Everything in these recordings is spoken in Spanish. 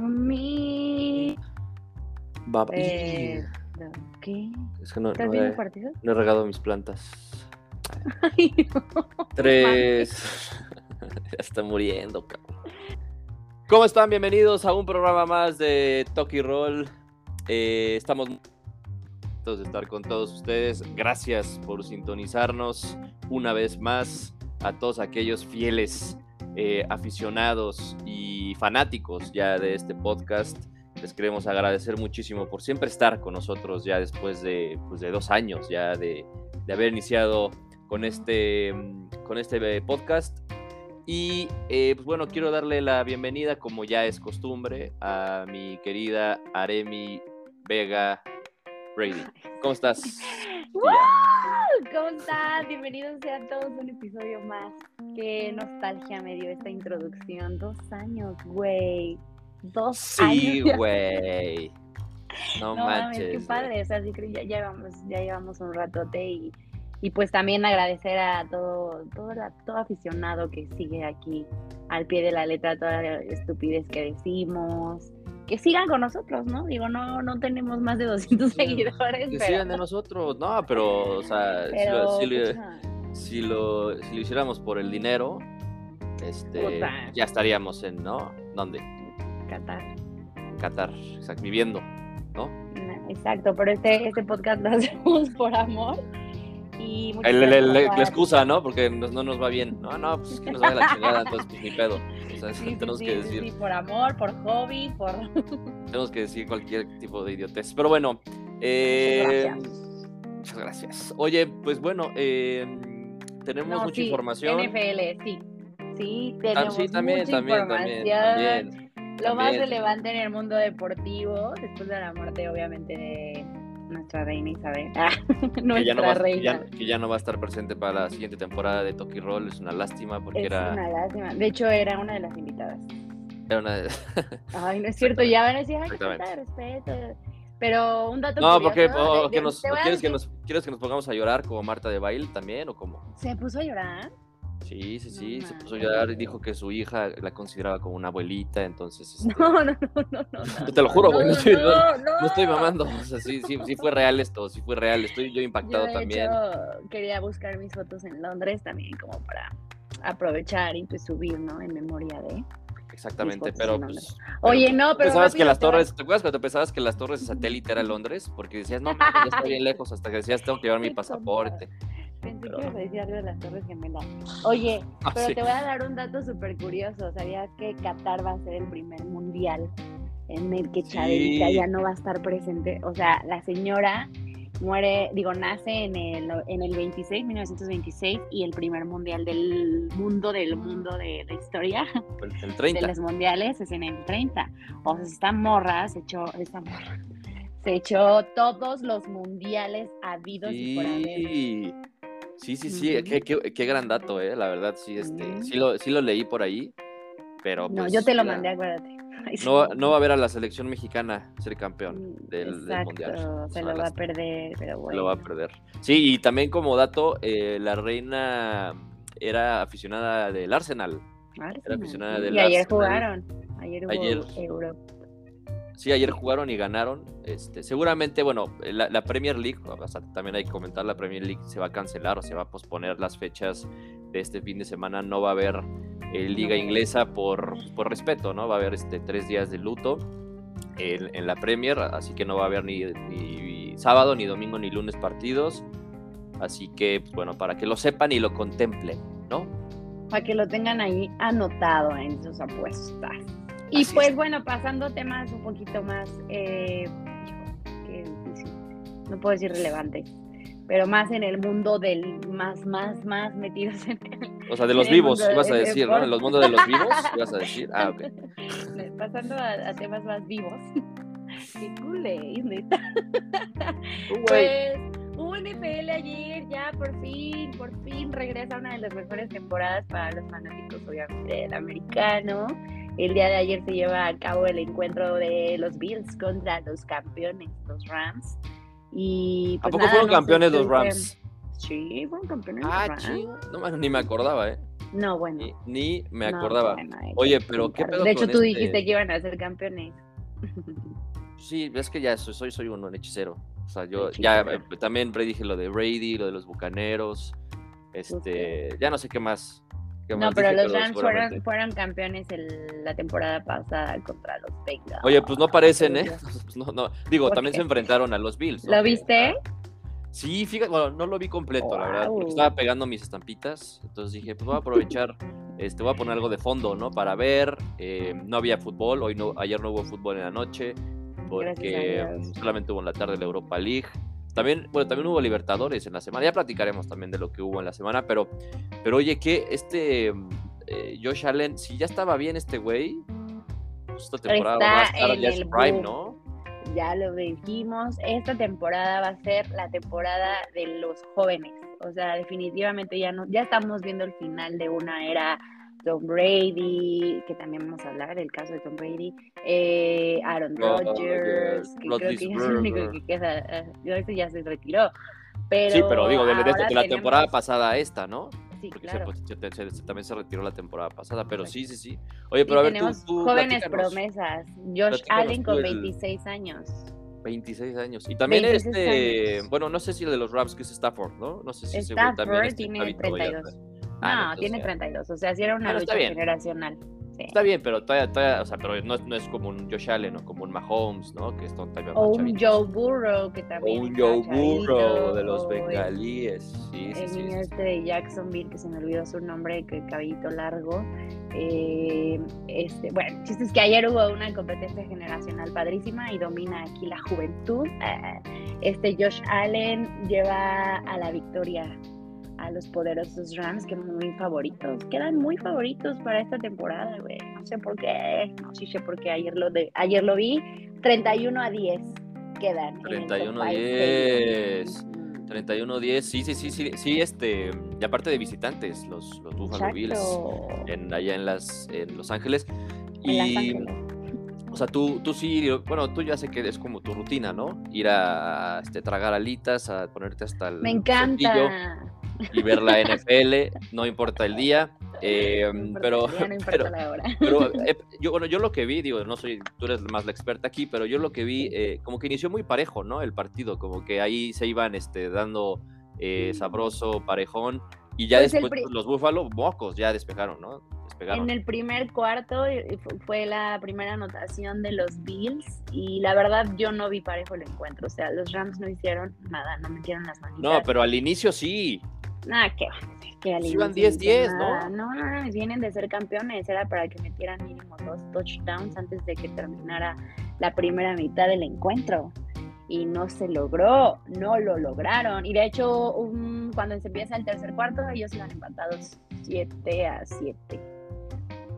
Mi. Va, Eh, ¿Qué? es que no, ¿Estás no viendo he, partido? no he regado mis plantas. Ay, no. Tres. ya está muriendo, cabrón. ¿Cómo están? Bienvenidos a un programa más de Toki Roll. Eh, estamos de estar con todos ustedes. Gracias por sintonizarnos una vez más a todos aquellos fieles eh, aficionados y fanáticos ya de este podcast. Les queremos agradecer muchísimo por siempre estar con nosotros ya después de, pues, de dos años ya de, de haber iniciado con este, mm, con este eh, podcast. Y eh, pues bueno, quiero darle la bienvenida, como ya es costumbre, a mi querida Aremi Vega Brady. ¿Cómo estás? ¿Cómo están? Bienvenidos sean todos a un episodio más. Qué nostalgia me dio esta introducción. Dos años, güey. Dos Sí, años. ya. güey. No, No mames, manches. qué güey. padre. O sea, sí creo que ya llevamos, ya llevamos un ratote y, y pues también agradecer a todo, todo, todo aficionado que sigue aquí al pie de la letra toda la estupidez que decimos. Que sigan con nosotros, ¿no? Digo, no, no tenemos más de 200 Sí, seguidores, Que pero, sigan de nosotros. No, pero, o sea, si lo- si, lo, pucha, si lo- si lo hiciéramos por el dinero, este, Puta. ya estaríamos en, ¿no? ¿Dónde? Qatar. En Qatar, exacto, viviendo, ¿no? Exacto, pero este, este podcast lo hacemos por amor. Y muchas El- el- el- la excusa, ¿no? Porque nos- no nos va bien. No, no, pues que nos vaya la chingada, entonces pues ni pedo. O sea, Sí, tenemos sí, que decir, sí, por amor, por hobby, por... tenemos que decir cualquier tipo de idiotez. Pero bueno, eh, gracias. muchas gracias. Oye, pues bueno, eh, tenemos No, mucha información. NFL, sí. Sí, Ah, tenemos sí, también, mucha también, información. también, también. Lo más también. relevante en el mundo deportivo, después de la muerte, obviamente, de nuestra reina Isabel. Ah, Que ya, no va, que, reina. ya, que ya no va a estar presente para la siguiente temporada de Toki Roll. Es una lástima porque Es era, una lástima. De hecho, era una de las invitadas. era una de- Ay, no es cierto, ya van a decir, ay, respeto. Pero un dato No, porque curioso, o de- que nos, ¿quieres, que nos, ¿quieres que nos pongamos a llorar como Marta de Baile también o cómo? ¿Se puso a llorar? Sí, sí, sí, No se puso a llorar y dijo que su hija la consideraba como una abuelita, entonces... este, No, no, no, no, no. Te lo juro, güey, no estoy- no, No estoy mamando, o sea, sí, sí, sí fue real esto, sí fue real, estoy yo Yo, impactado de también. hecho, quería buscar mis fotos en Londres también, como para aprovechar y pues subir, ¿no? En memoria de. Exactamente, pero pues... Oye, no, ¿tú pero. Pensabas que las torres, ¿te acuerdas cuando pensabas que las torres de satélite era Londres? Porque decías, no, ya está bien lejos, hasta que decías, tengo que llevar mi pasaporte. Pensé pero- que ibas a decir algo de las Torres Gemelas. Oye, Ah, pero sí. te voy a dar un dato súper curioso. ¿Sabías que Qatar va a ser el primer mundial en el que Sí. Chavita ya no va a estar presente? O sea, la señora muere, digo, nace en el, en el 26, 1926, y el primer mundial del mundo, del mundo de la historia El, el de 30. los mundiales es en el 30. O sea, esta morra se echó, esta morra, se echó todos los mundiales habidos y por haber. Sí, sí, sí, Ujú. qué, qué- qué gran dato, eh, la verdad, sí, este, sí lo, sí lo leí por ahí, pero No, pues, yo te lo la- mandé, acuérdate. Ay, sí. No, no va a ver a la selección mexicana ser campeón Mm, del, del mundial. Se lo va a perder, pero Se bueno. lo va a perder. Sí, y también como dato, eh, la reina era aficionada del Arsenal. Arsenal, aficionada sí. del Y ayer Arsenal. jugaron. Ayer hubo Ayer- Euro. Sí, ayer jugaron y ganaron. Este, seguramente, bueno, la, la Premier League, también hay que comentar, la Premier League se va a cancelar o se va a posponer las fechas de este fin de semana. No va a haber eh, liga inglesa por, por respeto, ¿no? Va a haber este, tres días de luto en, en la Premier, así que no va a haber ni, ni sábado, ni domingo, ni lunes partidos. Así que, bueno, para que lo sepan y lo contemplen, ¿no? Para que lo tengan ahí anotado en sus apuestas. Y Así pues es. bueno, pasando a temas un poquito más, eh, difícil. No puedo decir relevantes, pero más en el mundo del más, más, más metidos en el, O sea, de los vivos, ibas a decir, ¿no? En los mundos de los vivos, ibas a decir. Ah, ok. Pasando a, a temas más vivos. Qué culé, neta. Uh, güey. Pues hubo NFL ayer, ya por fin, por fin regresa una de las mejores temporadas para los fanáticos, obviamente, del americano. El día de ayer se lleva a cabo el encuentro de los Bills contra los campeones, los Rams. Y, ¿A pues poco nada, fueron no campeones los Rams? Sí, fueron campeones Ah, los Rams. chingo. No, ni me acordaba, ¿eh? No, bueno. Ni, ni me No, acordaba. bueno, Oye, pero ¿qué pedo De hecho, con tú este- dijiste que iban a ser campeones. Sí, es que ya soy, soy, soy un hechicero. O sea, yo ya eh, también predije lo de Brady, lo de los Bucaneros. Este, ya no sé qué más. No, pero los Rams fueron, fueron campeones el- la temporada pasada contra los Bengals. Oye, pues no parecen, ¿eh? Pues no, no. Digo, ¿Por también qué? se enfrentaron a los Bills. ¿Lo viste? Sí, fíjate, bueno, no lo vi completo, la verdad, porque estaba pegando mis estampitas, entonces dije, pues voy a aprovechar, este, voy a poner algo de fondo, ¿no? Para ver, eh, no había fútbol, hoy no, ayer no hubo fútbol en la noche, porque solamente hubo en la tarde la Europa League. También, bueno, también hubo Libertadores en la semana, ya platicaremos también de lo que hubo en la semana, pero, pero oye, que este eh, Josh Allen, si ya estaba bien este güey, pues esta temporada va a estar en ya el prime. ¿no? Ya lo dijimos, esta temporada va a ser la temporada de los jóvenes. O sea, definitivamente ya no, ya estamos viendo el final de una era Tom Brady, que también vamos a hablar del caso de Tom Brady, eh, Aaron Rodgers, Rodgers, que creo que es el único que queda, ese ya se retiró. Pero sí, pero digo, de, de- de ahora la temporada tenemos- pasada a esta, ¿no? Sí, Porque claro. se, pues, se- se- también se retiró la temporada pasada, pero sí, sí, sí. Oye, Y pero a ver, tú, tenemos tú jóvenes platícanos. promesas. Josh Allen tú con el- 26 años. 26 años. Y también 26 este, años. bueno, no sé si el de los Rams que es Stafford, ¿no? No sé si ese güey también Stafford este, tiene chavito ya 32. está- No, Ah, entonces tiene ya. 32. O sea, si era una lucha generacional. Sí. Está bien, pero todavía, todavía, o sea, pero no es, no es como un Josh Allen o como un Mahomes, ¿no? Que están todavía O un. Joe Burrow, que O también. un está Joe Burrow de los o bengalíes. Sí, sí, El sí, niño sí. este de Jacksonville, que se me olvidó su nombre, que cabellito largo. Eh, este, bueno, el chiste es que ayer hubo una competencia generacional padrísima y domina aquí la juventud. Ah, Este Josh Allen lleva a la victoria a los poderosos Rams, que muy favoritos, quedan muy favoritos para esta temporada, güey. No sé por qué, no sí sé por qué, ayer lo, de, ayer lo vi, 31 a 10 quedan. en el top 31 a five 10. stadium. 31-10, sí, sí, sí, sí, sí, este, y aparte de visitantes, los, los Buffalo Bills, en, allá en, las, en Los Ángeles. En Los Y, Ángeles. o sea, tú, tú sí, bueno, tú ya sé que es como tu rutina, ¿no? Ir a este, tragar alitas, a ponerte hasta el Me encanta. Y ver la NFL, no importa el día, eh, No pero, día, no importa pero, la hora. pero eh, yo, bueno, yo lo que vi, digo, no soy, tú eres más la experta aquí, pero yo lo que vi, eh, como que inició muy parejo, ¿no? El partido, como que ahí se iban este, dando eh, sabroso, parejón, y ya Pues después los Búfalos, mocos, ya despegaron, ¿no? Despegaron. En el primer cuarto fu- fue la primera anotación de los Bills y la verdad yo no vi parejo el encuentro. O sea, los Rams no hicieron nada, no metieron las manitas. No, pero al inicio sí. Nada, que van a hacer? Que iban inicio 10-10, nada. ¿no? No, no, no, vienen de ser campeones. Era para que metieran mínimo dos touchdowns antes de que terminara la primera mitad del encuentro. Y no se logró, no lo lograron. Y de hecho, un- cuando se empieza el tercer cuarto, ellos iban empatados 7 a 7.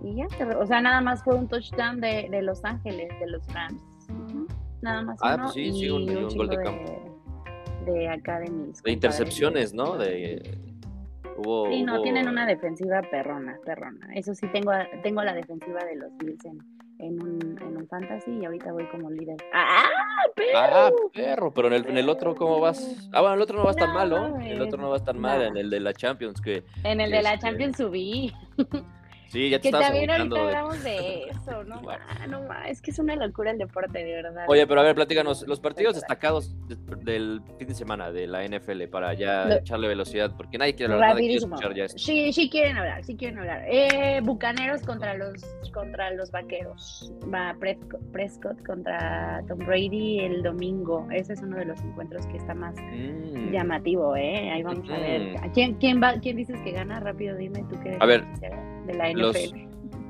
Y ya, o sea, nada más fue un touchdown de, de Los Ángeles, de los Rams. Ujú, Nada más Ah, uno. pues sí, sí, un- y un gol de campo. De acá de mis De intercepciones, ¿no? De, hubo, Sí, no, hubo- tienen una defensiva perrona, perrona. Eso sí, tengo, tengo la defensiva de los Bills en, en, un, en un fantasy y ahorita voy como líder. ¡Ah, perro! Ah, perro, pero en el, en el otro, ¿cómo vas? Ah, bueno, el otro no vas tan No, mal, ¿no? El otro no vas tan mal, no. en el de la Champions, que En el de la este, Champions subí. sí, ya te Que también ahorita de- hablamos de eso, no ma, no ma, es que es una locura el deporte, de verdad. Oye, pero a ver, platícanos, los partidos destacados de- del fin de semana de la NFL para ya Lo- echarle velocidad, porque nadie quiere hablar, nadie quiere escuchar ya esto. Sí, sí quieren hablar, sí quieren hablar. Eh, Bucaneros contra los contra los Vaqueros. Va Prescott, contra Tom Brady el domingo. Ese es uno de los encuentros que está más Mm. llamativo, ¿eh? Ahí vamos a ver. ¿A ¿Quién, quién, va, ¿Quién dices que gana? Rápido, dime tú que eres A ver, la de la NFL. los-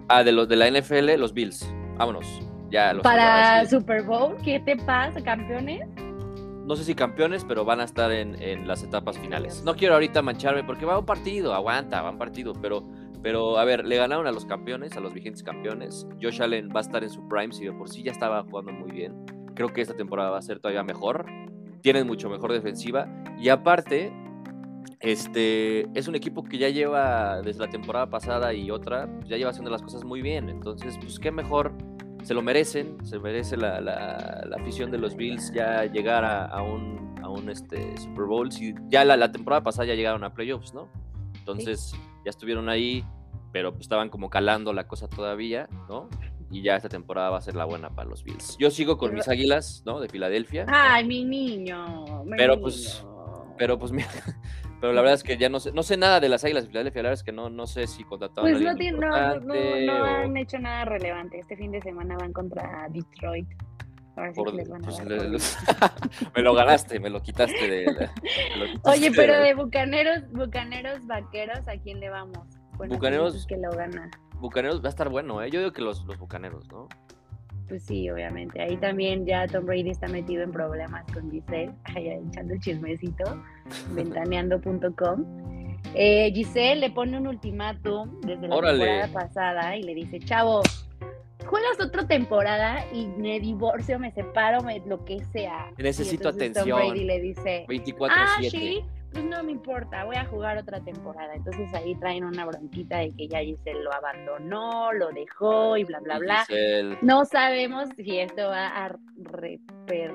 Ah, de los de la NFL, los Bills. Vámonos. Ya los Para. Super Bowl, ¿qué te pasa, campeones? No sé si campeones, pero van a estar en, en las etapas finales. No quiero ahorita mancharme porque va un partido, aguanta, va un partido, pero, pero a ver, le ganaron a los campeones, a los vigentes campeones. Josh Allen va a estar en su prime, si de por sí ya estaba jugando muy bien. Creo que esta temporada va a ser todavía mejor. Tienen mucho mejor defensiva. Y aparte, este es un equipo que ya lleva desde la temporada pasada y otra, ya lleva haciendo las cosas muy bien. Entonces, pues qué mejor, se lo merecen, se merece la, la- la afición de los Bills ya llegar a, a un, a un este, Super Bowl. Si ya la, la temporada pasada ya llegaron a playoffs, ¿no? Entonces ya estuvieron ahí, pero pues, estaban como calando la cosa todavía, ¿no? Y ya esta temporada va a ser la buena para los Bills. Yo sigo con mis águilas, ¿no? De Filadelfia. Ay, mi niño. mi Pero, pues. Pero pues mira, pero la verdad es que ya no sé, no sé nada de las águilas de Filadelfia, la verdad es que no, no sé si contrataron Pues a no, alguien no, no, no, no han hecho nada relevante. Este fin de semana van contra Detroit. Ahora sí por- que les van a pues, le- me lo ganaste, me lo quitaste de. lo quitaste Oye, pero de- bucaneros, bucaneros vaqueros, ¿a quién le vamos? Bueno, Bucaneros- es que lo gana. Bucaneros va a estar bueno, ¿eh? Yo digo que los, los bucaneros, ¿no? Pues sí, obviamente. Ahí también ya Tom Brady está metido en problemas con Giselle, allá echando el chismecito, ventaneando.com. Eh, Giselle le pone un ultimátum desde la Órale. temporada pasada y le dice, chavo, juegas otra temporada y me divorcio, me separo, me, lo que sea. Y Necesito entonces Tom atención. Brady le dice, 24-7. ah, sí, pues no me importa, voy a jugar otra temporada. Entonces ahí traen una bronquita de que ya Giselle lo abandonó, lo dejó y bla, bla, bla. Giselle, No sabemos si esto va a repercutir,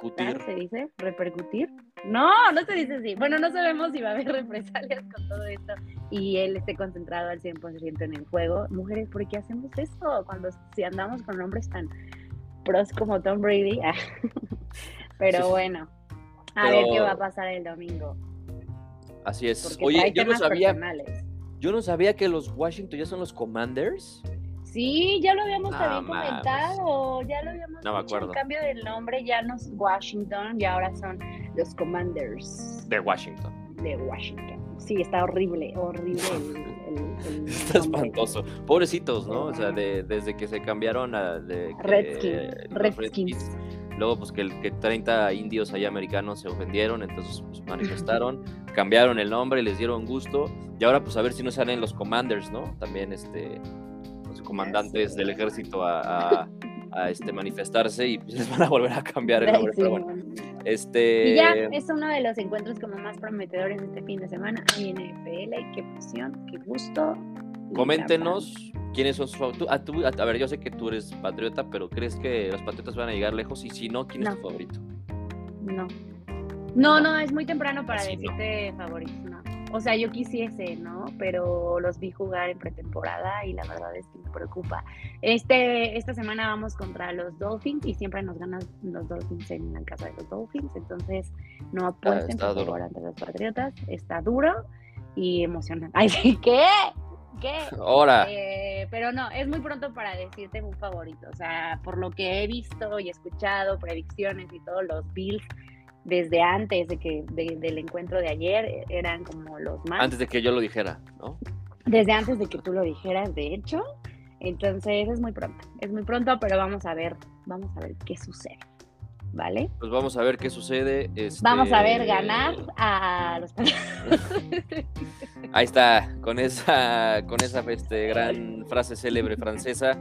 Cutir. ¿se dice? ¿Repercutir? No, no se dice así. Bueno, no sabemos si va a haber represalias con todo esto y él esté concentrado al 100% en el juego. Mujeres, ¿por qué hacemos eso? Cuando si andamos con hombres tan pros como Tom Brady. Pero Sí. bueno, a Pero- ver qué va a pasar el domingo. Así es. Porque Oye, yo no sabía, personales. yo no sabía que los Washington ya son los Commanders. Sí, ya lo habíamos No también mames. comentado, ya lo habíamos No me acuerdo. el cambio del nombre ya no es Washington y ahora son los Commanders De Washington. de Washington. Sí, está horrible, horrible el, el- el Está espantoso. Pobrecitos, ¿no? O sea, de- desde que se cambiaron a de Redskins, Redskins. Luego, pues que, el- que 30 indios allá americanos se ofendieron, entonces pues, manifestaron, cambiaron el nombre, les dieron gusto. Y ahora, pues a ver si no salen los commanders, ¿no? También este, los comandantes sé. del ejército a, a- a, este, manifestarse y pues, les van a volver a cambiar el nombre. sí, Pero bueno, este. Y ya es uno de los encuentros como más prometedores de este fin de semana. Hay NFL, qué pasión, qué gusto. Coméntenos quiénes son sus favoritos. A, tú- a- a ver, yo sé que tú eres patriota, pero ¿crees que los patriotas van a llegar lejos? Y si no, ¿quién es No. tu favorito? No. No, no, es muy temprano para Así no. decirte favoritos, no. O sea, yo quisiese, ¿no? Pero los vi jugar en pretemporada y la verdad es que me preocupa. Este, esta semana vamos contra los Dolphins y siempre nos ganan los Dolphins en la casa de los Dolphins. Entonces, no apuesten está por favor ante los Patriotas. Está duro y emocionante. Ay, sí, ¿qué? Ahora, Eh, pero no, es muy pronto para decirte un favorito. O sea, por lo que he visto y escuchado, predicciones y todos los Bills desde antes de que de- del encuentro de ayer eh, eran como los más. antes de que yo lo dijera, ¿no? Desde antes de que tú lo dijeras, de hecho. Entonces es muy pronto, es muy pronto, pero vamos a ver, vamos a ver qué sucede. ¿Vale? Pues vamos a ver qué sucede. este, Vamos a ver ganar a los Ahí está, con esa, con esa este, gran frase célebre francesa.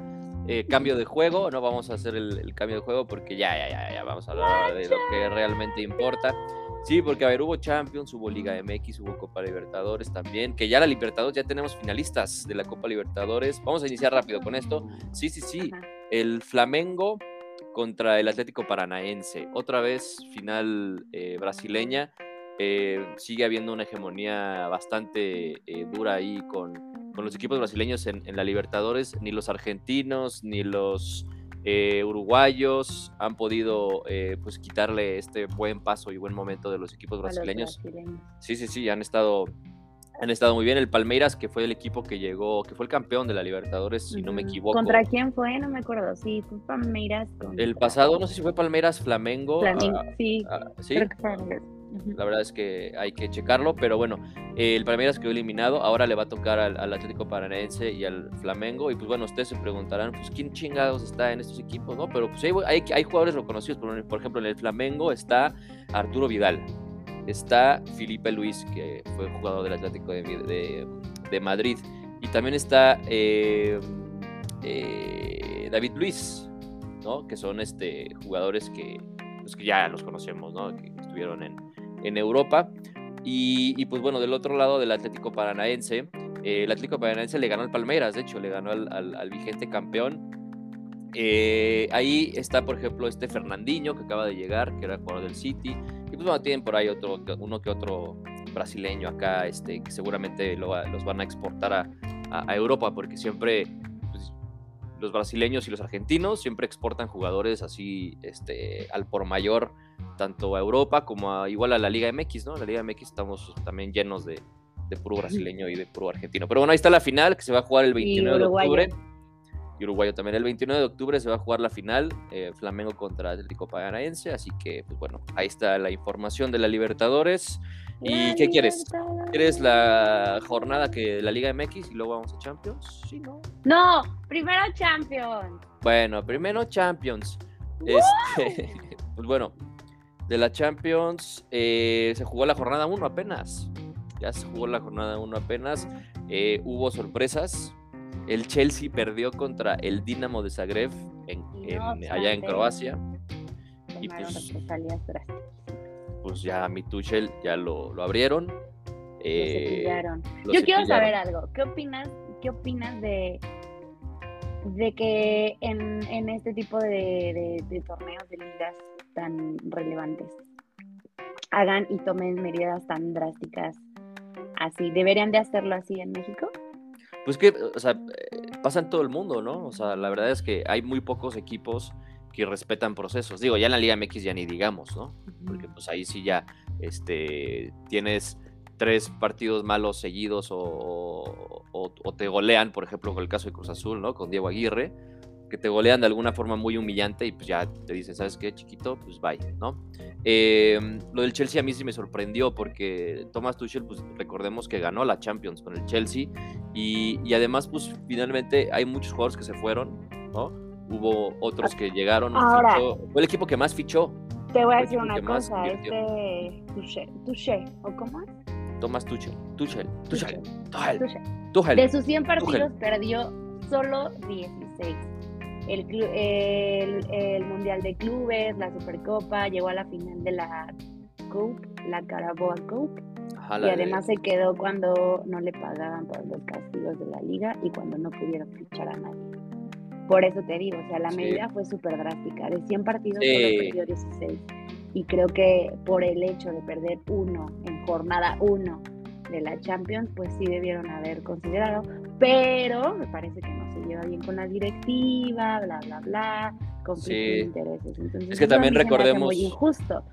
eh, cambio de juego, no vamos a hacer el, el cambio de juego porque ya, ya, ya, ya vamos a hablar de lo que realmente importa. Sí, porque a ver, hubo Champions, hubo Liga MX, hubo Copa Libertadores también, que ya la Libertadores, ya tenemos finalistas de la Copa Libertadores. Vamos a iniciar rápido con esto. Sí, sí, sí. El Flamengo contra el Atlético Paranaense. Otra vez final eh, brasileña. Eh, sigue habiendo una hegemonía bastante eh, dura ahí con, con los equipos brasileños en, en la Libertadores. Ni los argentinos ni los eh, uruguayos han podido eh, pues quitarle este buen paso y buen momento de los equipos los brasileños. brasileños. Sí, sí, sí, han estado, han estado muy bien. El Palmeiras, que fue el equipo que llegó, que fue el campeón de la Libertadores, si no me equivoco. ¿Contra quién fue? No me acuerdo. Sí, fue Palmeiras. El pasado, no sé si fue Palmeiras, Flamengo. Flamengo. ah, sí, ah, sí, la verdad es que hay que checarlo, pero bueno, eh, el Palmeiras quedó eliminado, ahora le va a tocar al, al Atlético Paranaense y al Flamengo, y pues bueno, ustedes se preguntarán, pues quién chingados está en estos equipos, ¿no? Pero pues hay, hay, hay jugadores reconocidos, por, por ejemplo, en el Flamengo está Arturo Vidal, está Felipe Luis, que fue jugador del Atlético de, de- Madrid, y también está eh, eh, David Luis, ¿no? Que son este, jugadores que, pues, que ya los conocemos, ¿no? Que estuvieron en, en Europa. Y, pues bueno, del otro lado del Atlético Paranaense, eh, el Atlético Paranaense le ganó al Palmeiras, de hecho, le ganó al- al vigente campeón. Eh, ahí está, por ejemplo, este Fernandinho que acaba de llegar, que era jugador del City. Y pues bueno, tienen por ahí otro, uno que otro brasileño acá, este, que seguramente lo, los van a exportar a, a, Europa, porque siempre pues, los brasileños y los argentinos siempre exportan jugadores así este, al por mayor, tanto a Europa como a, igual a la Liga MX, ¿no? En la Liga MX estamos también llenos de, de puro brasileño y de puro argentino. Pero bueno, ahí está la final que se va a jugar el 29 de octubre. Y Uruguayo también. El 29 de octubre se va a jugar la final, eh, Flamengo contra Atlético Paranaense. Así que, pues bueno, ahí está la información de la Libertadores. ¿Y qué quieres? ¿Quieres la jornada que la Liga MX y luego vamos a Champions? Sí, ¿no? No, primero Champions. Bueno, primero Champions. Este, pues bueno, de la Champions eh, se jugó la jornada 1 apenas. Ya se jugó la jornada 1 apenas. Eh, hubo sorpresas. El Chelsea perdió contra el Dinamo de Zagreb en, allá en Croacia. Y pues, pues ya mi Tuchel ya lo, lo abrieron. Eh, Yo quiero saber algo. ¿Qué opinas, qué opinas de, de que en, en este tipo de, de, torneos de ligas tan relevantes hagan y tomen medidas tan drásticas así? ¿Deberían de hacerlo así en México? Pues que, o sea, eh, pasa en todo el mundo, ¿no? O sea, la verdad es que hay muy pocos equipos que respetan procesos. Digo, ya en la Liga MX ya ni digamos, ¿no? Porque pues ahí sí ya este, tienes tres partidos malos seguidos o, te golean, por ejemplo, con el caso de Cruz Azul, ¿no? Con Diego Aguirre, que te golean de alguna forma muy humillante y pues ya te dicen, ¿sabes qué, chiquito? Pues bye, ¿no? Em, lo del Chelsea a mí sí me sorprendió porque Thomas Tuchel, pues recordemos que ganó la Champions con el Chelsea y, y además, pues finalmente hay muchos jugadores que se fueron, ¿no? hubo otros que llegaron. Ahora, fue el equipo que más fichó. Te voy a decir una cosa, este Tuchel, ¿o cómo es? Tomás Tuchel, Tuchel, Tuchel, Tuchel, De sus 100 partidos perdió solo 16. El, el, el, Mundial de Clubes, la Supercopa, llegó a la final de la Cup, la Caraboa Cup. y además se quedó cuando no le pagaban por los castigos de la liga y cuando no pudieron fichar a nadie. Por eso te digo, o sea, la medida fue súper drástica. De 100 partidos solo perdió 16. Y creo que por el hecho de perder uno en jornada uno de la Champions, pues sí debieron haber considerado. Pero me parece que no se lleva bien con la directiva, bla, bla, bla, conflicto de intereses. Entonces, es que también recordemos. Muy injusto.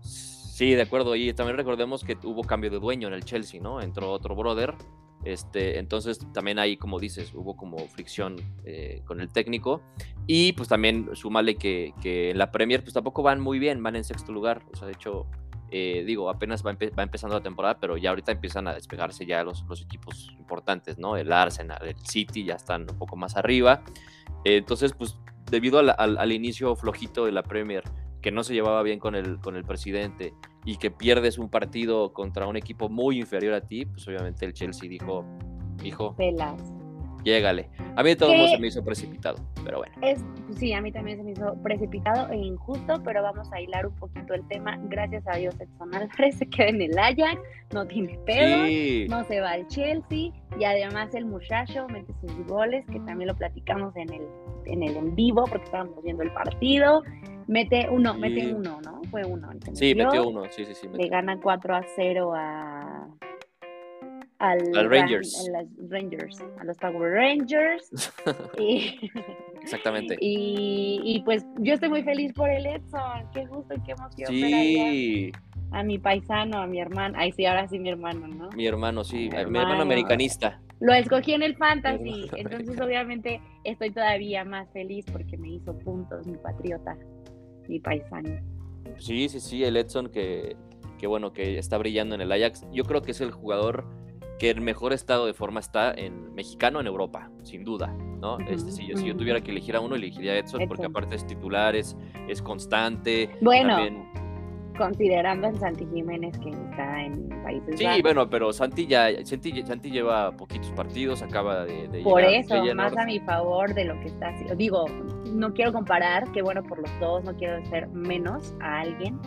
Sí, de acuerdo. Y también recordemos que hubo cambio de dueño en el Chelsea, ¿no? Entró otro brother este, entonces también ahí, como dices, hubo como fricción eh, con el técnico. Y pues también súmale que, que, en la Premier pues tampoco van muy bien, van en sexto lugar. O sea, de hecho, eh, digo, apenas va, empezando la temporada, pero ya ahorita empiezan a despegarse ya los, los equipos importantes, ¿no? El Arsenal, el City ya están un poco más arriba. entonces, pues debido al, al inicio flojito de la Premier, que no se llevaba bien con el, con el presidente y que pierdes un partido contra un equipo muy inferior a ti, pues obviamente el Chelsea dijo, hijo. Llégale. A mí de todo modo se me hizo precipitado, pero bueno. Es, sí, a mí también se me hizo precipitado e injusto, pero vamos a hilar un poquito el tema. Gracias a Dios, Edson Álvarez se queda en el Ajax, no tiene pedo, no se va al Chelsea y además el muchacho mete sus goles, que también lo platicamos en el en el en vivo porque estábamos viendo el partido. Mete uno, mete uno, ¿no? Fue uno. sí, metió uno, sí, sí, sí. Le gana 4 a 0 a, al, Rangers. A, los Rangers, a los Power Rangers. Exactamente. Y, y, pues yo estoy muy feliz por el Edson. Qué gusto y qué emoción. Sí. A, mi paisano, a mi hermano. Ay, sí, ahora sí, mi hermano, ¿no? Mi hermano, sí. Mi hermano, americanista. Lo escogí en el fantasy. Entonces, obviamente, estoy todavía más feliz porque me hizo puntos mi patriota mi paisano. Sí, sí, sí, el Edson que, que bueno, que está brillando en el Ajax. Yo creo que es el jugador que en mejor estado de forma está en mexicano en Europa, sin duda, ¿no? este, si, yo, si yo tuviera que elegir a uno, elegiría a Edson, porque aparte es titular, es, constante. Bueno, considerando a Santi Jiménez que está en Países Sí, bueno, pero Santi ya, Santi, lleva poquitos partidos, acaba de, de Por eso, más a mi favor de lo que está haciendo. Digo, no quiero comparar, que bueno por los dos, no quiero ser menos a alguien,